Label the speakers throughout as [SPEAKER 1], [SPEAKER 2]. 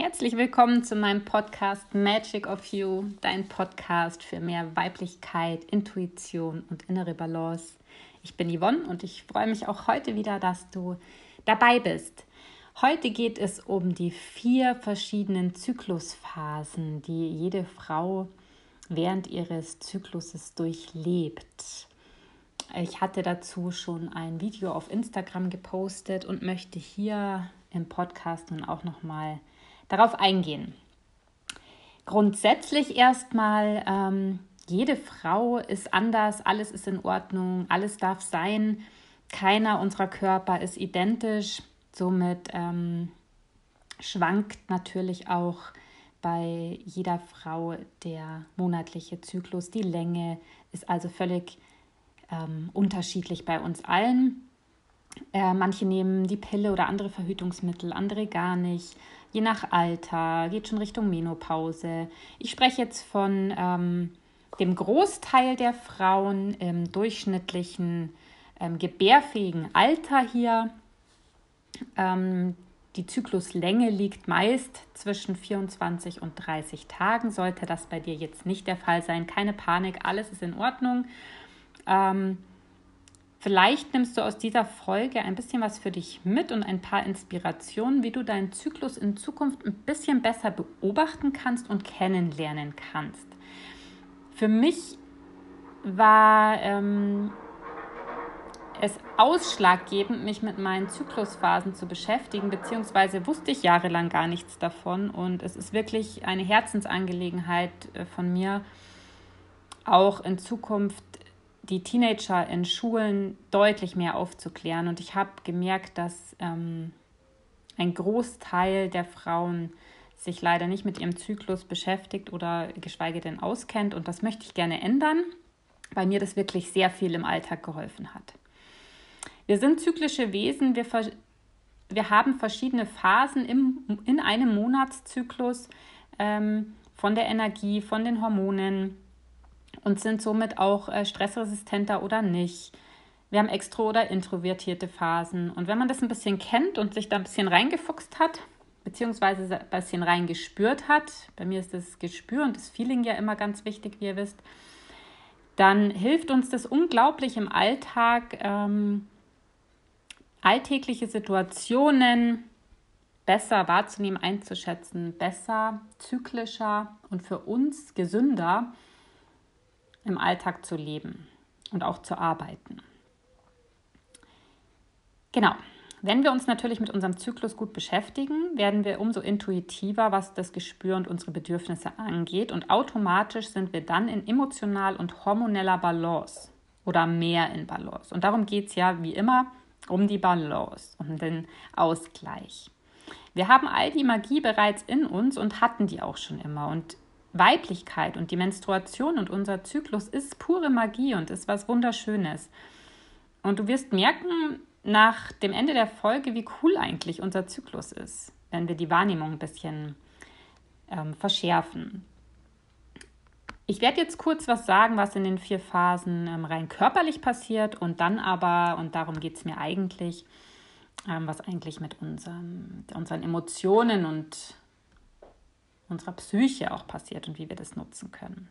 [SPEAKER 1] Herzlich willkommen zu meinem Podcast Magic of You, dein Podcast für mehr Weiblichkeit, Intuition und innere Balance. Ich bin Yvonne und ich freue mich auch heute wieder, dass du dabei bist. Heute geht es um die vier verschiedenen Zyklusphasen, die jede Frau während ihres Zykluses durchlebt. Ich hatte dazu schon ein Video auf Instagram gepostet und möchte hier im Podcast nun auch noch mal darauf eingehen. Grundsätzlich erstmal, ähm, jede Frau ist anders, alles ist in Ordnung, alles darf sein. Keiner unserer Körper ist identisch. Somit ähm, schwankt natürlich auch bei jeder Frau der monatliche Zyklus. Die Länge ist also völlig ähm, unterschiedlich bei uns allen. Äh, manche nehmen die Pille oder andere Verhütungsmittel, andere gar nicht. Je nach Alter, geht schon Richtung Menopause. Ich spreche jetzt von ähm, dem Großteil der Frauen im durchschnittlichen ähm, gebärfähigen Alter hier. Ähm, die Zykluslänge liegt meist zwischen 24 und 30 Tagen. Sollte das bei dir jetzt nicht der Fall sein, keine Panik, alles ist in Ordnung. Ähm, Vielleicht nimmst du aus dieser Folge ein bisschen was für dich mit und ein paar Inspirationen, wie du deinen Zyklus in Zukunft ein bisschen besser beobachten kannst und kennenlernen kannst. Für mich war ähm, es ausschlaggebend, mich mit meinen Zyklusphasen zu beschäftigen, beziehungsweise wusste ich jahrelang gar nichts davon. Und es ist wirklich eine Herzensangelegenheit äh, von mir, auch in Zukunft die Teenager in Schulen deutlich mehr aufzuklären. Und ich habe gemerkt, dass ähm, ein Großteil der Frauen sich leider nicht mit ihrem Zyklus beschäftigt oder geschweige denn auskennt. Und das möchte ich gerne ändern, weil mir das wirklich sehr viel im Alltag geholfen hat. Wir sind zyklische Wesen. Wir, wir haben verschiedene Phasen im, in einem Monatszyklus ähm, von der Energie, von den Hormonen und sind somit auch äh, stressresistenter oder nicht. Wir haben extro- oder introvertierte Phasen. Und wenn man das ein bisschen kennt und sich da ein bisschen reingefuchst hat, beziehungsweise ein bisschen reingespürt hat, bei mir ist das Gespür und das Feeling ja immer ganz wichtig, wie ihr wisst, dann hilft uns das unglaublich im Alltag, ähm, alltägliche Situationen besser wahrzunehmen, einzuschätzen, besser, zyklischer und für uns gesünder im Alltag zu leben und auch zu arbeiten. Genau. Wenn wir uns natürlich mit unserem Zyklus gut beschäftigen, werden wir umso intuitiver, was das Gespür und unsere Bedürfnisse angeht. Und automatisch sind wir dann in emotional und hormoneller Balance oder mehr in Balance. Und darum geht es ja wie immer um die Balance, um den Ausgleich. Wir haben all die Magie bereits in uns und hatten die auch schon immer. Und Weiblichkeit und die Menstruation und unser Zyklus ist pure Magie und ist was Wunderschönes. Und du wirst merken nach dem Ende der Folge, wie cool eigentlich unser Zyklus ist, wenn wir die Wahrnehmung ein bisschen ähm, verschärfen. Ich werde jetzt kurz was sagen, was in den vier Phasen ähm, rein körperlich passiert und dann aber, und darum geht es mir eigentlich, ähm, was eigentlich mit unserem, unseren Emotionen und unserer Psyche auch passiert und wie wir das nutzen können.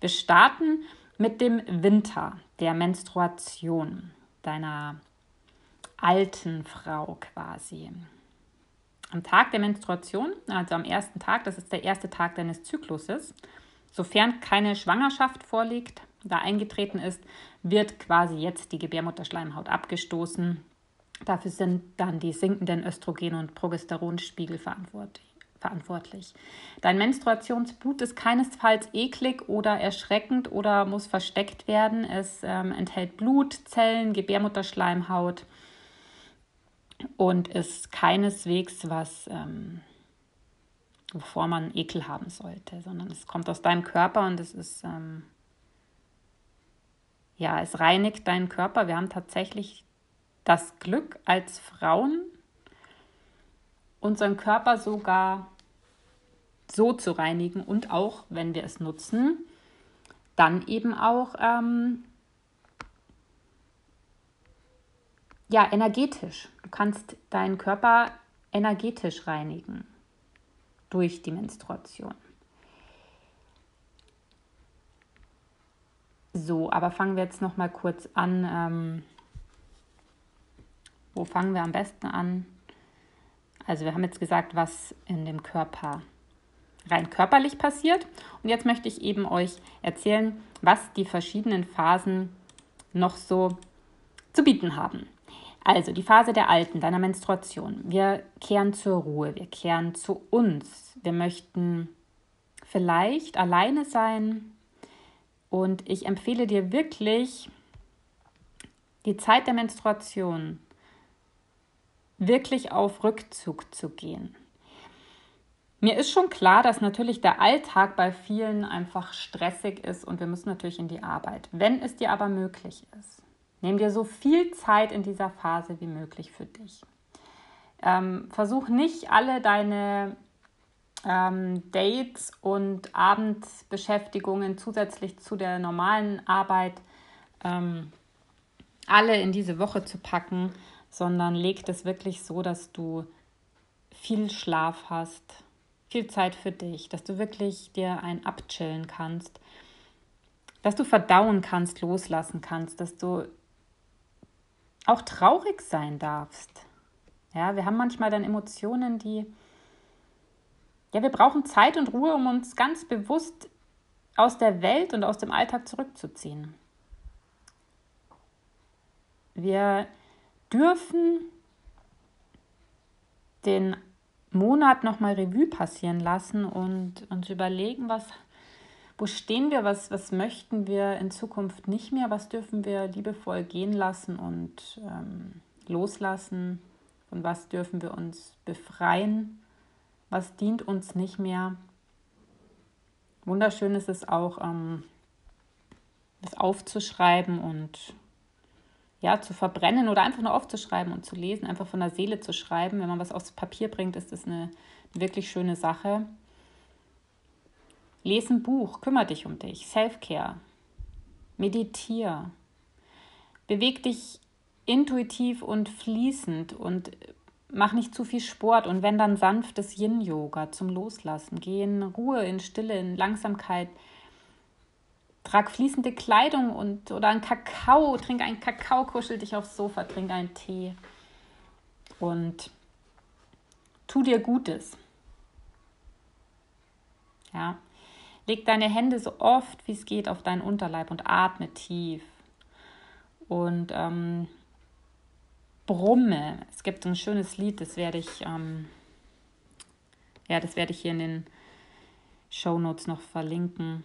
[SPEAKER 1] Wir starten mit dem Winter, der Menstruation deiner alten Frau quasi. Am Tag der Menstruation, also am ersten Tag, das ist der erste Tag deines Zykluses, sofern keine Schwangerschaft vorliegt, da eingetreten ist, wird quasi jetzt die Gebärmutterschleimhaut abgestoßen. Dafür sind dann die sinkenden Östrogen- und Progesteronspiegel verantwortlich verantwortlich. Dein Menstruationsblut ist keinesfalls eklig oder erschreckend oder muss versteckt werden. Es ähm, enthält Blut, Zellen, Gebärmutterschleimhaut und ist keineswegs was, ähm, wovor man Ekel haben sollte, sondern es kommt aus deinem Körper und es ist, ähm, ja, es reinigt deinen Körper. Wir haben tatsächlich das Glück als Frauen, unseren Körper sogar so zu reinigen und auch, wenn wir es nutzen, dann eben auch ähm, ja energetisch. Du kannst deinen Körper energetisch reinigen. durch die Menstruation. So, aber fangen wir jetzt noch mal kurz an. Ähm, wo fangen wir am besten an? Also wir haben jetzt gesagt, was in dem Körper rein körperlich passiert. Und jetzt möchte ich eben euch erzählen, was die verschiedenen Phasen noch so zu bieten haben. Also die Phase der Alten, deiner Menstruation. Wir kehren zur Ruhe, wir kehren zu uns. Wir möchten vielleicht alleine sein. Und ich empfehle dir wirklich, die Zeit der Menstruation wirklich auf Rückzug zu gehen. Mir ist schon klar, dass natürlich der Alltag bei vielen einfach stressig ist und wir müssen natürlich in die Arbeit. Wenn es dir aber möglich ist, nimm dir so viel Zeit in dieser Phase wie möglich für dich. Ähm, versuch nicht alle deine ähm, Dates und Abendbeschäftigungen zusätzlich zu der normalen Arbeit ähm, alle in diese Woche zu packen, sondern leg das wirklich so, dass du viel Schlaf hast, viel Zeit für dich, dass du wirklich dir ein abchillen kannst, dass du verdauen kannst, loslassen kannst, dass du auch traurig sein darfst. Ja, wir haben manchmal dann Emotionen, die ja, wir brauchen Zeit und Ruhe, um uns ganz bewusst aus der Welt und aus dem Alltag zurückzuziehen. Wir dürfen den Monat nochmal Revue passieren lassen und uns überlegen, was, wo stehen wir, was, was möchten wir in Zukunft nicht mehr, was dürfen wir liebevoll gehen lassen und ähm, loslassen und was dürfen wir uns befreien, was dient uns nicht mehr. Wunderschön ist es auch, ähm, das aufzuschreiben und ja, zu verbrennen oder einfach nur aufzuschreiben und zu lesen, einfach von der Seele zu schreiben. Wenn man was aufs Papier bringt, ist das eine wirklich schöne Sache. Lesen ein Buch, kümmere dich um dich, Self-Care, meditiere, beweg dich intuitiv und fließend und mach nicht zu viel Sport und wenn dann sanftes Yin-Yoga zum Loslassen, geh in Ruhe, in Stille, in Langsamkeit, Trag fließende Kleidung und oder einen Kakao, trink einen Kakao, kuschel dich aufs Sofa, trink einen Tee und tu dir Gutes. Ja, leg deine Hände so oft wie es geht auf deinen Unterleib und atme tief und ähm, brumme. Es gibt ein schönes Lied, das werde ich ähm, ja, das werde ich hier in den Show Notes noch verlinken.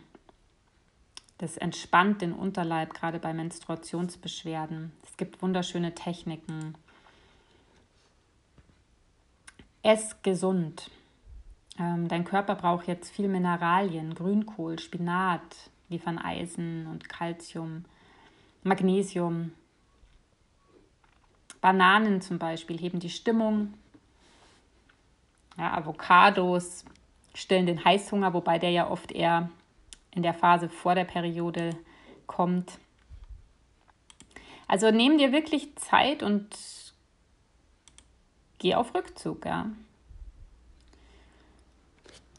[SPEAKER 1] Das entspannt den Unterleib, gerade bei Menstruationsbeschwerden. Es gibt wunderschöne Techniken. Ess gesund. Ähm, dein Körper braucht jetzt viel Mineralien. Grünkohl, Spinat liefern Eisen und Kalzium, Magnesium. Bananen zum Beispiel heben die Stimmung. Ja, Avocados stillen den Heißhunger, wobei der ja oft eher in der Phase vor der Periode kommt. Also nehm dir wirklich Zeit und geh auf Rückzug, ja.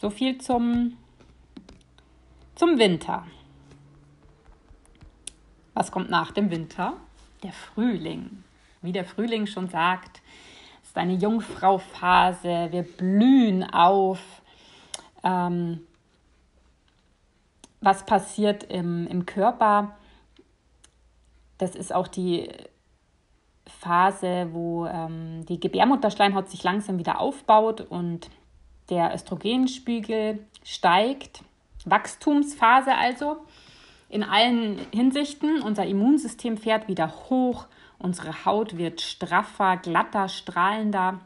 [SPEAKER 1] So viel zum, zum Winter. Was kommt nach dem Winter? Der Frühling. Wie der Frühling schon sagt, ist eine Jungfrauphase. Wir blühen auf. Ähm, was passiert im, im Körper. Das ist auch die Phase, wo ähm, die Gebärmutterschleimhaut sich langsam wieder aufbaut und der Östrogenspiegel steigt. Wachstumsphase also in allen Hinsichten. Unser Immunsystem fährt wieder hoch, unsere Haut wird straffer, glatter, strahlender.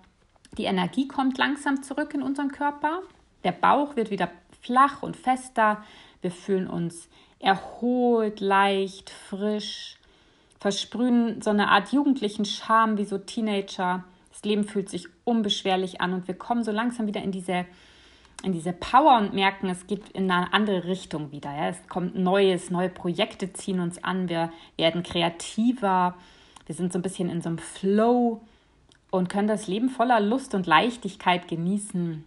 [SPEAKER 1] Die Energie kommt langsam zurück in unseren Körper. Der Bauch wird wieder flach und fester. Wir fühlen uns erholt, leicht, frisch, versprühen so eine Art jugendlichen Charme wie so Teenager. Das Leben fühlt sich unbeschwerlich an und wir kommen so langsam wieder in diese, in diese Power und merken, es geht in eine andere Richtung wieder. Ja. Es kommt Neues, neue Projekte ziehen uns an, wir werden kreativer, wir sind so ein bisschen in so einem Flow und können das Leben voller Lust und Leichtigkeit genießen.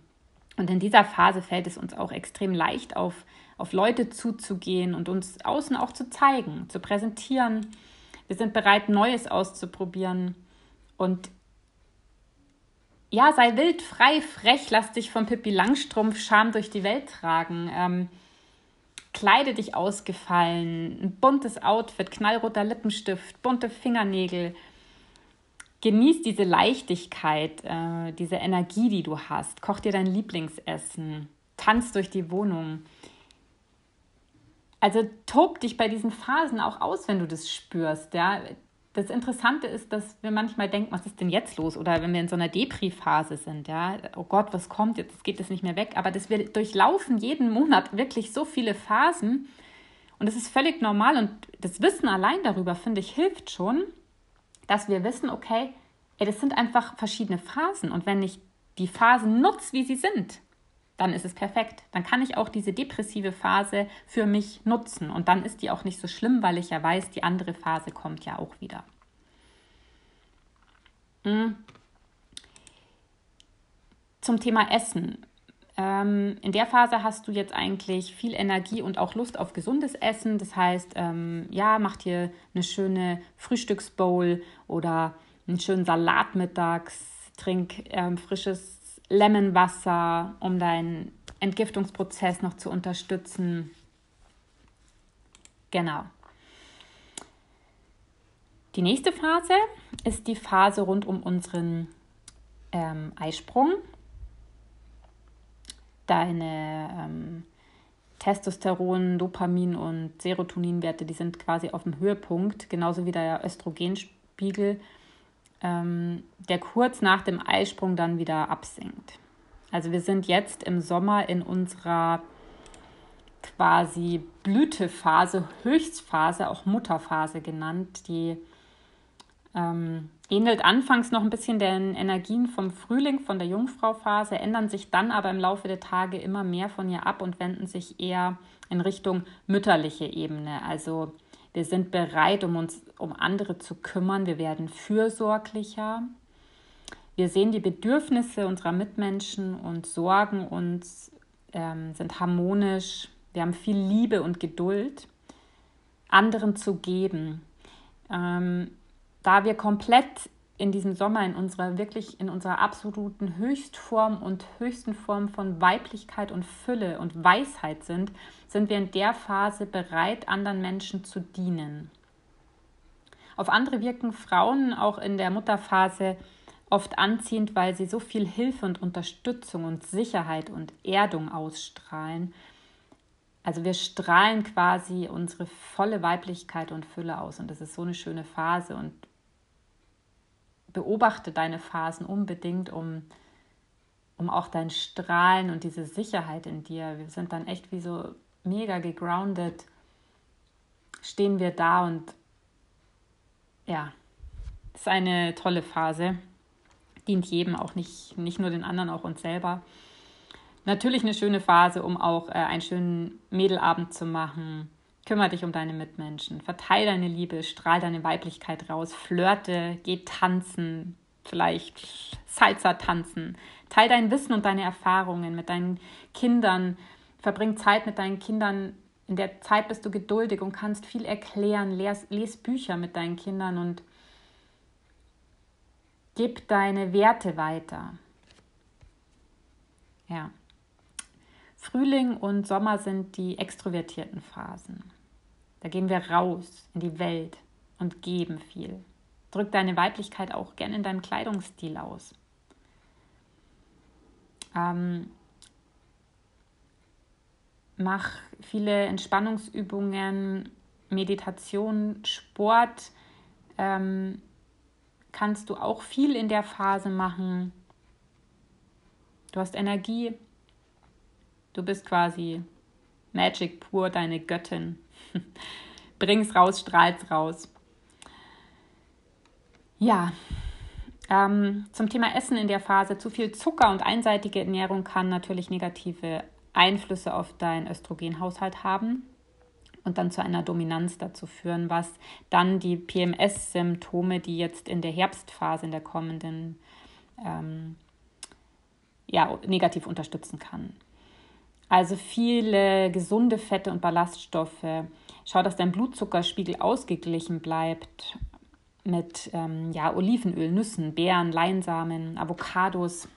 [SPEAKER 1] Und in dieser Phase fällt es uns auch extrem leicht, auf, auf Leute zuzugehen und uns außen auch zu zeigen, zu präsentieren. Wir sind bereit, Neues auszuprobieren. Und ja, sei wild, frei, frech, lass dich von Pippi Langstrumpf Scham durch die Welt tragen. Ähm, kleide dich ausgefallen, ein buntes Outfit, knallroter Lippenstift, bunte Fingernägel. Genieß diese Leichtigkeit, äh, diese Energie, die du hast. Koch dir dein Lieblingsessen, tanz durch die Wohnung. Also tob dich bei diesen Phasen auch aus, wenn du das spürst. Ja? Das Interessante ist, dass wir manchmal denken, was ist denn jetzt los? Oder wenn wir in so einer Depri-Phase sind, ja, oh Gott, was kommt jetzt? Geht das nicht mehr weg? Aber dass wir durchlaufen jeden Monat wirklich so viele Phasen und das ist völlig normal und das Wissen allein darüber, finde ich, hilft schon, dass wir wissen, okay, ey, das sind einfach verschiedene Phasen und wenn ich die Phasen nutze, wie sie sind, dann ist es perfekt. Dann kann ich auch diese depressive Phase für mich nutzen und dann ist die auch nicht so schlimm, weil ich ja weiß, die andere Phase kommt ja auch wieder. Hm. Zum Thema Essen. Ähm, in der Phase hast du jetzt eigentlich viel Energie und auch Lust auf gesundes Essen. Das heißt, ähm, ja, mach dir eine schöne Frühstücksbowl oder einen schönen Salat mittags, trink ähm, frisches Lemonwasser, um deinen Entgiftungsprozess noch zu unterstützen. Genau. Die nächste Phase ist die Phase rund um unseren ähm, Eisprung. Deine ähm, Testosteron, Dopamin und Serotoninwerte, die sind quasi auf dem Höhepunkt, genauso wie der Östrogenspiegel ähm, der kurz nach dem Eisprung dann wieder absinkt. Also wir sind jetzt im Sommer in unserer quasi Blütephase, Höchstphase, auch Mutterphase genannt, die ähm, ähnelt anfangs noch ein bisschen den Energien vom Frühling, von der Jungfrauphase, ändern sich dann aber im Laufe der Tage immer mehr von ihr ab und wenden sich eher in Richtung mütterliche Ebene. Also wir sind bereit, um uns um andere zu kümmern. Wir werden fürsorglicher. Wir sehen die Bedürfnisse unserer Mitmenschen und sorgen uns, ähm, sind harmonisch. Wir haben viel Liebe und Geduld, anderen zu geben. Ähm, da wir komplett in diesem Sommer in unserer wirklich in unserer absoluten Höchstform und höchsten Form von Weiblichkeit und Fülle und Weisheit sind, sind wir in der Phase bereit, anderen Menschen zu dienen. Auf andere wirken Frauen auch in der Mutterphase oft anziehend, weil sie so viel Hilfe und Unterstützung und Sicherheit und Erdung ausstrahlen. Also wir strahlen quasi unsere volle Weiblichkeit und Fülle aus und das ist so eine schöne Phase und beobachte deine Phasen unbedingt, um, um auch dein Strahlen und diese Sicherheit in dir. Wir sind dann echt wie so mega gegroundet, stehen wir da und ja, ist eine tolle Phase. Dient jedem, auch nicht, nicht nur den anderen, auch uns selber. Natürlich eine schöne Phase, um auch äh, einen schönen Mädelabend zu machen Kümmer dich um deine Mitmenschen, verteile deine Liebe, strahl deine Weiblichkeit raus, flirte, geh tanzen, vielleicht Salsa tanzen, teil dein Wissen und deine Erfahrungen mit deinen Kindern, verbring Zeit mit deinen Kindern. In der Zeit bist du geduldig und kannst viel erklären, les, les Bücher mit deinen Kindern und gib deine Werte weiter. Ja. Frühling und Sommer sind die extrovertierten Phasen. Da gehen wir raus in die Welt und geben viel. Drück deine Weiblichkeit auch gerne in deinem Kleidungsstil aus. Ähm, mach viele Entspannungsübungen, Meditation, Sport. Ähm, kannst du auch viel in der Phase machen. Du hast Energie, Du bist quasi Magic pur, deine Göttin. Bring's raus, strahl's raus. Ja, ähm, zum Thema Essen in der Phase. Zu viel Zucker und einseitige Ernährung kann natürlich negative Einflüsse auf deinen Östrogenhaushalt haben und dann zu einer Dominanz dazu führen, was dann die PMS-Symptome, die jetzt in der Herbstphase, in der kommenden, ähm, ja, negativ unterstützen kann. Also viele gesunde Fette und Ballaststoffe. Schau, dass dein Blutzuckerspiegel ausgeglichen bleibt mit ähm, ja, Olivenöl, Nüssen, Beeren, Leinsamen, Avocados.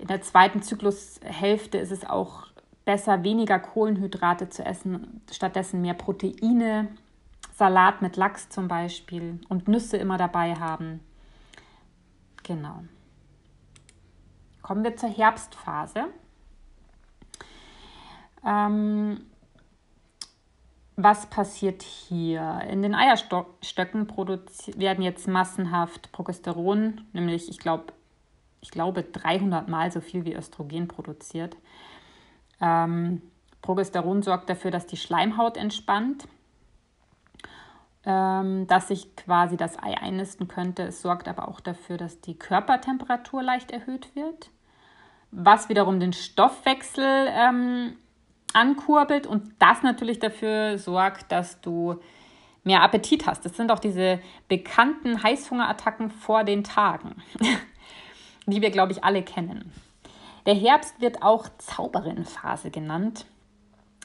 [SPEAKER 1] In der zweiten Zyklushälfte ist es auch besser, weniger Kohlenhydrate zu essen, stattdessen mehr Proteine, Salat mit Lachs zum Beispiel und Nüsse immer dabei haben. Genau. Kommen wir zur Herbstphase. Ähm, was passiert hier? In den Eierstöcken werden jetzt massenhaft Progesteron, nämlich ich glaube, ich glaube 300 Mal so viel wie Östrogen produziert. Ähm, Progesteron sorgt dafür, dass die Schleimhaut entspannt, ähm, dass sich quasi das Ei einnisten könnte. Es sorgt aber auch dafür, dass die Körpertemperatur leicht erhöht wird, was wiederum den Stoffwechsel ähm, ankurbelt und das natürlich dafür sorgt, dass du mehr Appetit hast. Das sind auch diese bekannten Heißhungerattacken vor den Tagen, die wir, glaube ich, alle kennen. Der Herbst wird auch Zauberinnenphase genannt.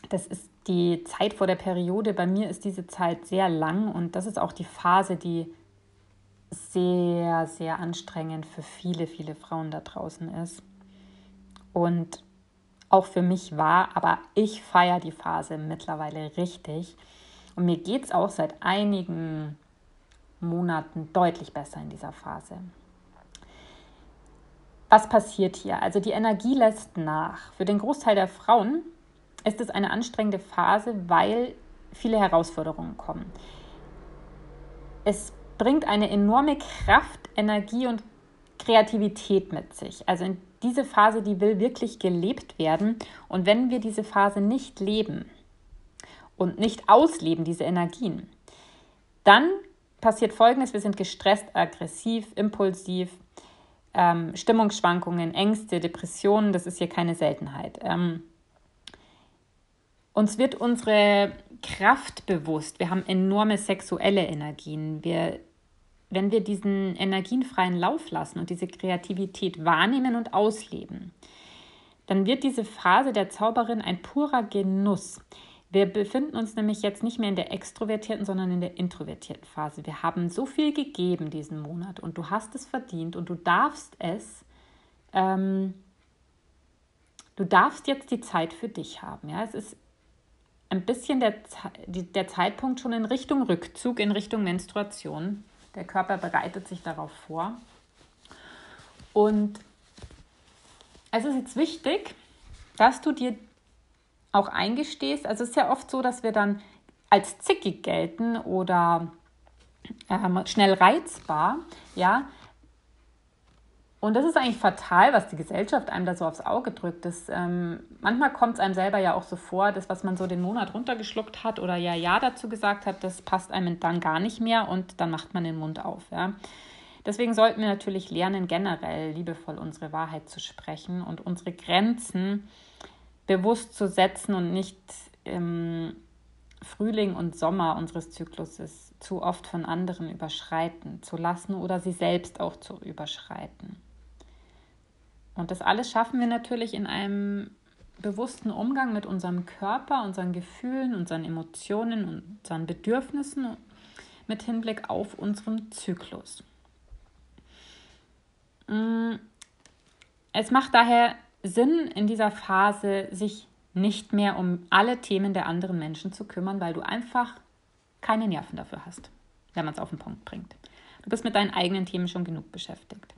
[SPEAKER 1] Das ist die Zeit vor der Periode. Bei mir ist diese Zeit sehr lang und das ist auch die Phase, die sehr, sehr anstrengend für viele, viele Frauen da draußen ist. Und auch für mich war, aber ich feiere die Phase mittlerweile richtig. Und mir geht es auch seit einigen Monaten deutlich besser in dieser Phase. Was passiert hier? Also die Energie lässt nach. Für den Großteil der Frauen ist es eine anstrengende Phase, weil viele Herausforderungen kommen. Es bringt eine enorme Kraft, Energie und Kreativität mit sich. Also in diese Phase, die will wirklich gelebt werden. Und wenn wir diese Phase nicht leben und nicht ausleben, diese Energien, dann passiert Folgendes, wir sind gestresst, aggressiv, impulsiv, ähm, Stimmungsschwankungen, Ängste, Depressionen, das ist hier keine Seltenheit. Ähm, uns wird unsere Kraft bewusst, wir haben enorme sexuelle Energien, wir wenn wir diesen energienfreien Lauf lassen und diese Kreativität wahrnehmen und ausleben, dann wird diese Phase der Zauberin ein purer Genuss. Wir befinden uns nämlich jetzt nicht mehr in der extrovertierten, sondern in der introvertierten Phase. Wir haben so viel gegeben diesen Monat und du hast es verdient und du darfst es, ähm, du darfst jetzt die Zeit für dich haben. Ja, es ist ein bisschen der, der Zeitpunkt schon in Richtung Rückzug, in Richtung Menstruation. Der Körper bereitet sich darauf vor. Und es ist jetzt wichtig, dass du dir auch eingestehst. Also es ist ja oft so, dass wir dann als zickig gelten oder ähm, schnell reizbar, ja. Und das ist eigentlich fatal, was die Gesellschaft einem da so aufs Auge drückt. Das, ähm, manchmal kommt es einem selber ja auch so vor, das, was man so den Monat runtergeschluckt hat oder ja, ja dazu gesagt hat, das passt einem dann gar nicht mehr und dann macht man den Mund auf. Ja. Deswegen sollten wir natürlich lernen, generell liebevoll unsere Wahrheit zu sprechen und unsere Grenzen bewusst zu setzen und nicht im Frühling und Sommer unseres Zykluses zu oft von anderen überschreiten zu lassen oder sie selbst auch zu überschreiten. Und das alles schaffen wir natürlich in einem bewussten Umgang mit unserem Körper, unseren Gefühlen, unseren Emotionen, unseren Bedürfnissen mit Hinblick auf unseren Zyklus. Mm, es macht daher Sinn, in dieser Phase sich nicht mehr um alle Themen der anderen Menschen zu kümmern, weil du einfach keine Nerven dafür hast, wenn man es auf den Punkt bringt. Du bist mit deinen eigenen Themen schon genug beschäftigt.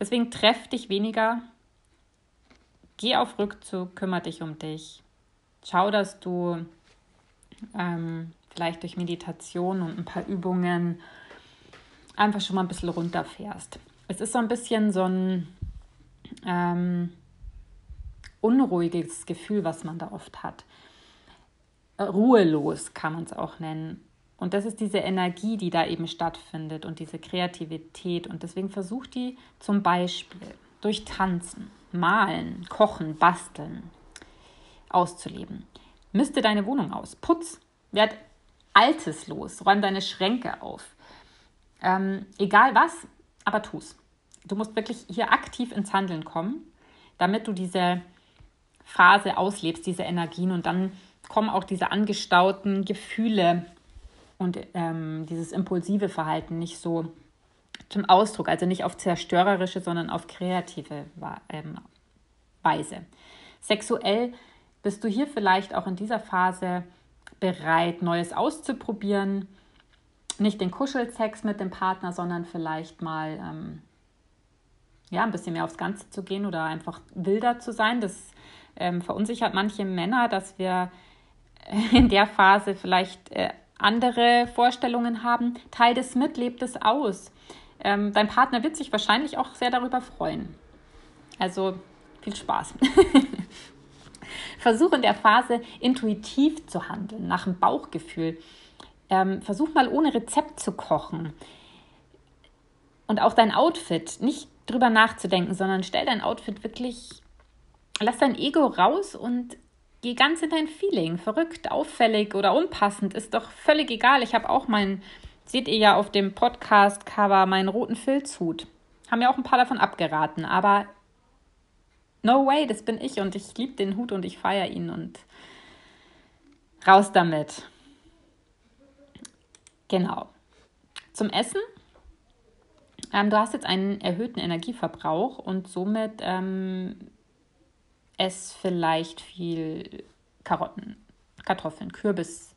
[SPEAKER 1] Deswegen treff dich weniger, geh auf Rückzug, kümmere dich um dich. Schau, dass du ähm, vielleicht durch Meditation und ein paar Übungen einfach schon mal ein bisschen runterfährst. Es ist so ein bisschen so ein ähm, unruhiges Gefühl, was man da oft hat. Ruhelos kann man es auch nennen. Und das ist diese Energie, die da eben stattfindet und diese Kreativität. Und deswegen versuch die zum Beispiel durch Tanzen, Malen, Kochen, Basteln auszuleben. Miste deine Wohnung aus, putz, werd Altes los, räum deine Schränke auf. Ähm, egal was, aber tu's. du musst wirklich hier aktiv ins Handeln kommen, damit du diese Phase auslebst, diese Energien und dann kommen auch diese angestauten Gefühle und ähm, dieses impulsive Verhalten nicht so zum Ausdruck, also nicht auf zerstörerische, sondern auf kreative ähm, Weise. Sexuell bist du hier vielleicht auch in dieser Phase bereit, Neues auszuprobieren. Nicht den Kuschelsex mit dem Partner, sondern vielleicht mal ähm, ja, ein bisschen mehr aufs Ganze zu gehen oder einfach wilder zu sein. Das ähm, verunsichert manche Männer, dass wir in der Phase vielleicht äh, andere Vorstellungen haben. Teil das mit, lebt es aus. Ähm, dein Partner wird sich wahrscheinlich auch sehr darüber freuen. Also viel Spaß. Versuch in der Phase intuitiv zu handeln, nach dem Bauchgefühl. Ähm, versuch mal ohne Rezept zu kochen. Und auch dein Outfit, nicht drüber nachzudenken, sondern stell dein Outfit wirklich, lass dein Ego raus und geh ganz in dein Feeling. Verrückt, auffällig oder unpassend, ist doch völlig egal. Ich habe auch meinen, seht ihr ja auf dem Podcast-Cover, meinen roten Filzhut. Haben ja auch ein paar davon abgeraten, aber no way, das bin ich und ich liebe den Hut und ich feiere ihn und raus damit. Genau. Zum Essen. Ähm, du hast jetzt einen erhöhten Energieverbrauch und somit ähm, ess vielleicht viel Karotten, Kartoffeln, Kürbis,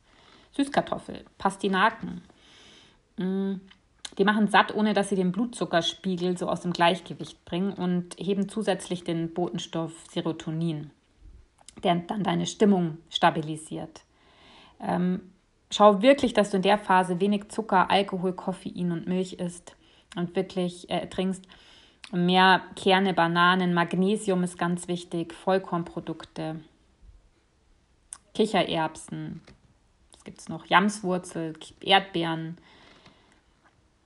[SPEAKER 1] Süßkartoffel, Pastinaken. Mm, die machen satt, ohne dass sie den Blutzuckerspiegel so aus dem Gleichgewicht bringen und heben zusätzlich den Botenstoff Serotonin, der dann deine Stimmung stabilisiert. Ähm, schau wirklich, dass du in der Phase wenig Zucker, Alkohol, Koffein und Milch isst und wirklich äh, trinkst. Mehr Kerne, Bananen, Magnesium ist ganz wichtig, Vollkornprodukte, Kichererbsen, was gibt es noch? Jamswurzel, Erdbeeren,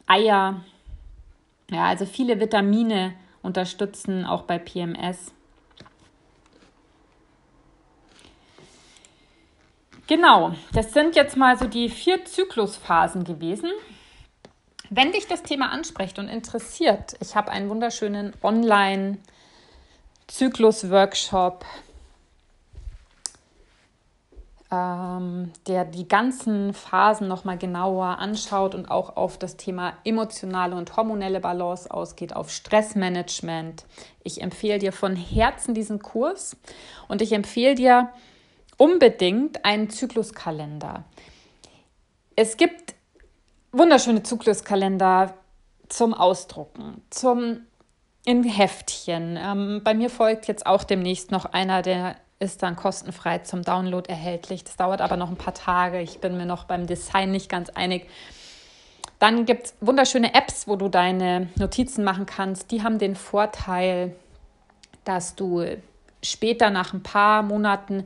[SPEAKER 1] Eier. Ja, also viele Vitamine unterstützen auch bei PMS. Genau, das sind jetzt mal so die vier Zyklusphasen gewesen. Wenn dich das Thema anspricht und interessiert, ich habe einen wunderschönen Online-Zyklus-Workshop ähm, der die ganzen Phasen nochmal genauer anschaut und auch auf das Thema emotionale und hormonelle Balance ausgeht, auf Stressmanagement. Ich empfehle dir von Herzen diesen Kurs und ich empfehle dir unbedingt einen Zykluskalender. Es gibt wunderschöne Zykluskalender zum Ausdrucken, zum in Heftchen. Ähm, bei mir folgt jetzt auch demnächst noch einer, der ist dann kostenfrei zum Download erhältlich. Das dauert aber noch ein paar Tage. Ich bin mir noch beim Design nicht ganz einig. Dann gibt es wunderschöne Apps, wo du deine Notizen machen kannst. Die haben den Vorteil, dass du später nach ein paar Monaten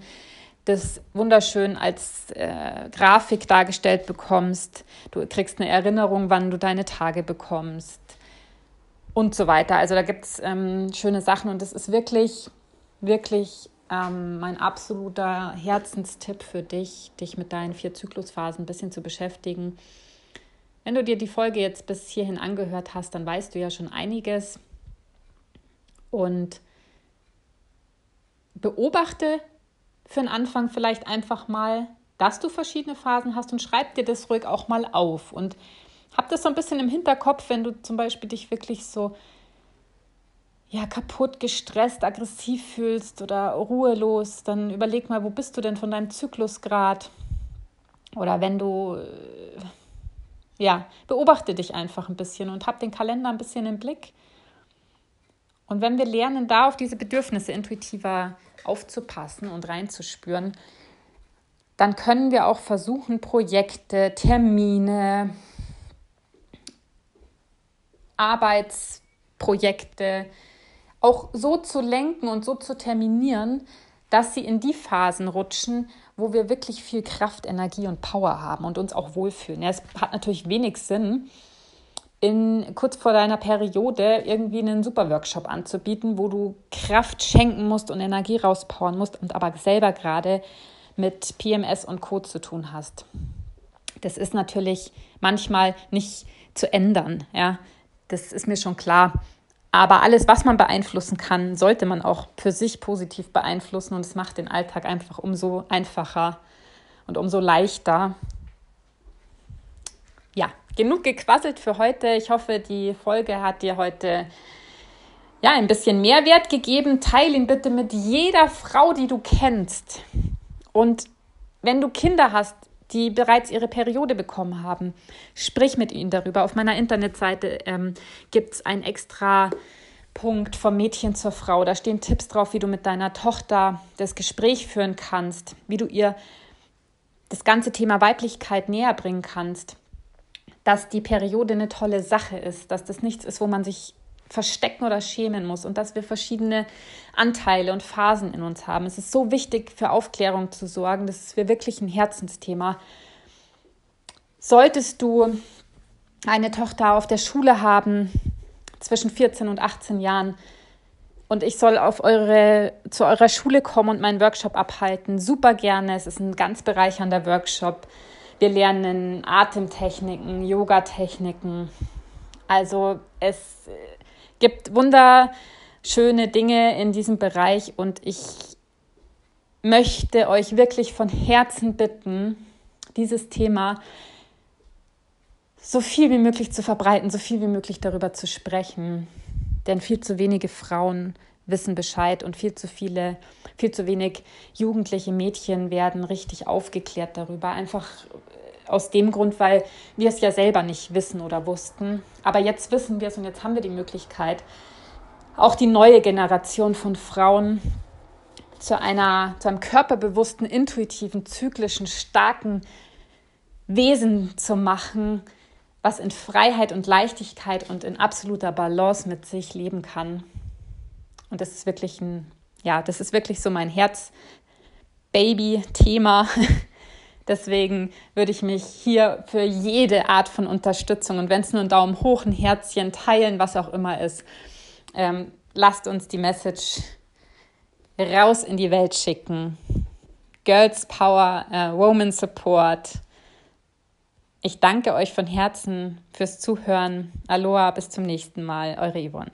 [SPEAKER 1] das wunderschön als äh, Grafik dargestellt bekommst. Du kriegst eine Erinnerung, wann du deine Tage bekommst und so weiter. Also da gibt es ähm, schöne Sachen und es ist wirklich, wirklich ähm, mein absoluter Herzenstipp für dich, dich mit deinen vier Zyklusphasen ein bisschen zu beschäftigen. Wenn du dir die Folge jetzt bis hierhin angehört hast, dann weißt du ja schon einiges. Und beobachte für den Anfang vielleicht einfach mal, dass du verschiedene Phasen hast und schreib dir das ruhig auch mal auf. Und hab das so ein bisschen im Hinterkopf, wenn du zum Beispiel dich wirklich so ja, kaputt, gestresst, aggressiv fühlst oder ruhelos, dann überleg mal, wo bist du denn von deinem Zyklusgrad? Oder wenn du, äh, ja, beobachte dich einfach ein bisschen und hab den Kalender ein bisschen im Blick. Und wenn wir lernen, da auf diese Bedürfnisse intuitiver aufzupassen und reinzuspüren, dann können wir auch versuchen, Projekte, Termine, Arbeitsprojekte, auch so zu lenken und so zu terminieren, dass sie in die Phasen rutschen, wo wir wirklich viel Kraft, Energie und Power haben und uns auch wohlfühlen. Ja, es hat natürlich wenig Sinn, in, kurz vor deiner Periode irgendwie einen super Workshop anzubieten, wo du Kraft schenken musst und Energie rauspowern musst und aber selber gerade mit PMS und Co. zu tun hast. Das ist natürlich manchmal nicht zu ändern, ja. Das ist mir schon klar. Aber alles, was man beeinflussen kann, sollte man auch für sich positiv beeinflussen und es macht den Alltag einfach umso einfacher und umso leichter. Genug gequasselt für heute. Ich hoffe, die Folge hat dir heute ja, ein bisschen Mehrwert gegeben. Teile ihn bitte mit jeder Frau, die du kennst. Und wenn du Kinder hast, die bereits ihre Periode bekommen haben. Sprich mit ihnen darüber. Auf meiner Internetseite ähm, gibt es einen extra Punkt vom Mädchen zur Frau. Da stehen Tipps drauf, wie du mit deiner Tochter das Gespräch führen kannst, wie du ihr das ganze Thema Weiblichkeit näher bringen kannst. Dass die Periode eine tolle Sache ist, dass das nichts ist, wo man sich verstecken oder schämen muss und dass wir verschiedene Anteile und Phasen in uns haben. Es ist so wichtig, für Aufklärung zu sorgen. Das ist wirklich ein Herzensthema. Solltest du eine Tochter auf der Schule haben, zwischen 14 und 18 Jahren, und ich soll auf eure, zu eurer Schule kommen und meinen Workshop abhalten, super gerne. Es ist ein ganz bereichernder Workshop. Wir lernen Atemtechniken, Yoga-Techniken. Also es gibt wunderschöne Dinge in diesem Bereich und ich möchte euch wirklich von Herzen bitten, dieses Thema so viel wie möglich zu verbreiten, so viel wie möglich darüber zu sprechen. Denn viel zu wenige Frauen wissen Bescheid und viel zu viele, viel zu wenig jugendliche Mädchen werden richtig aufgeklärt darüber. Einfach aus dem Grund, weil wir es ja selber nicht wissen oder wussten. Aber jetzt wissen wir es und jetzt haben wir die Möglichkeit, auch die neue Generation von Frauen zu, einer, zu einem körperbewussten, intuitiven, zyklischen, starken Wesen zu machen, was in Freiheit und Leichtigkeit und in absoluter Balance mit sich leben kann. Und das ist wirklich ein, ja, das ist wirklich so mein Herz-Baby-Thema. Deswegen würde ich mich hier für jede Art von Unterstützung und wenn es nur ein Daumen hoch, ein Herzchen, teilen, was auch immer ist, ähm, lasst uns die Message raus in die Welt schicken. Girls Power, äh, Woman Support. Ich danke euch von Herzen fürs Zuhören. Aloha, bis zum nächsten Mal. Eure Yvonne.